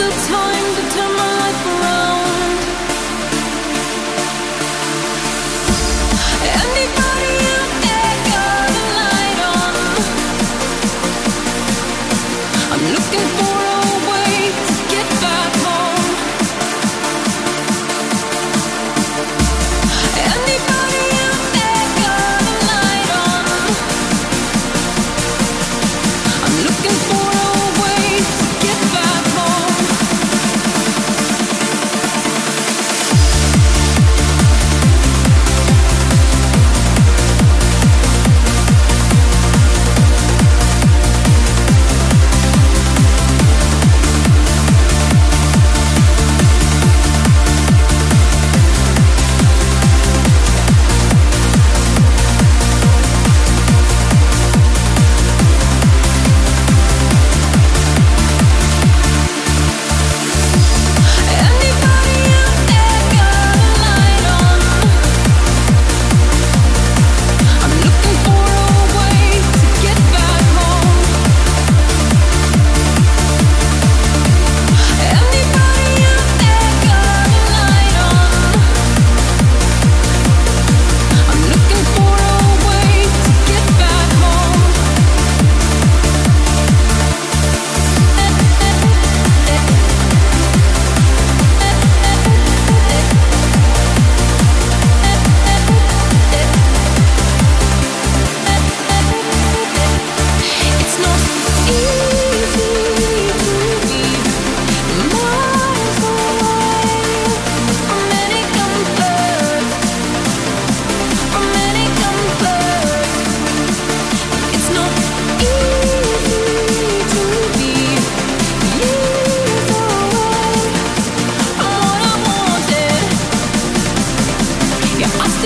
the time to turn my life around.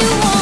you want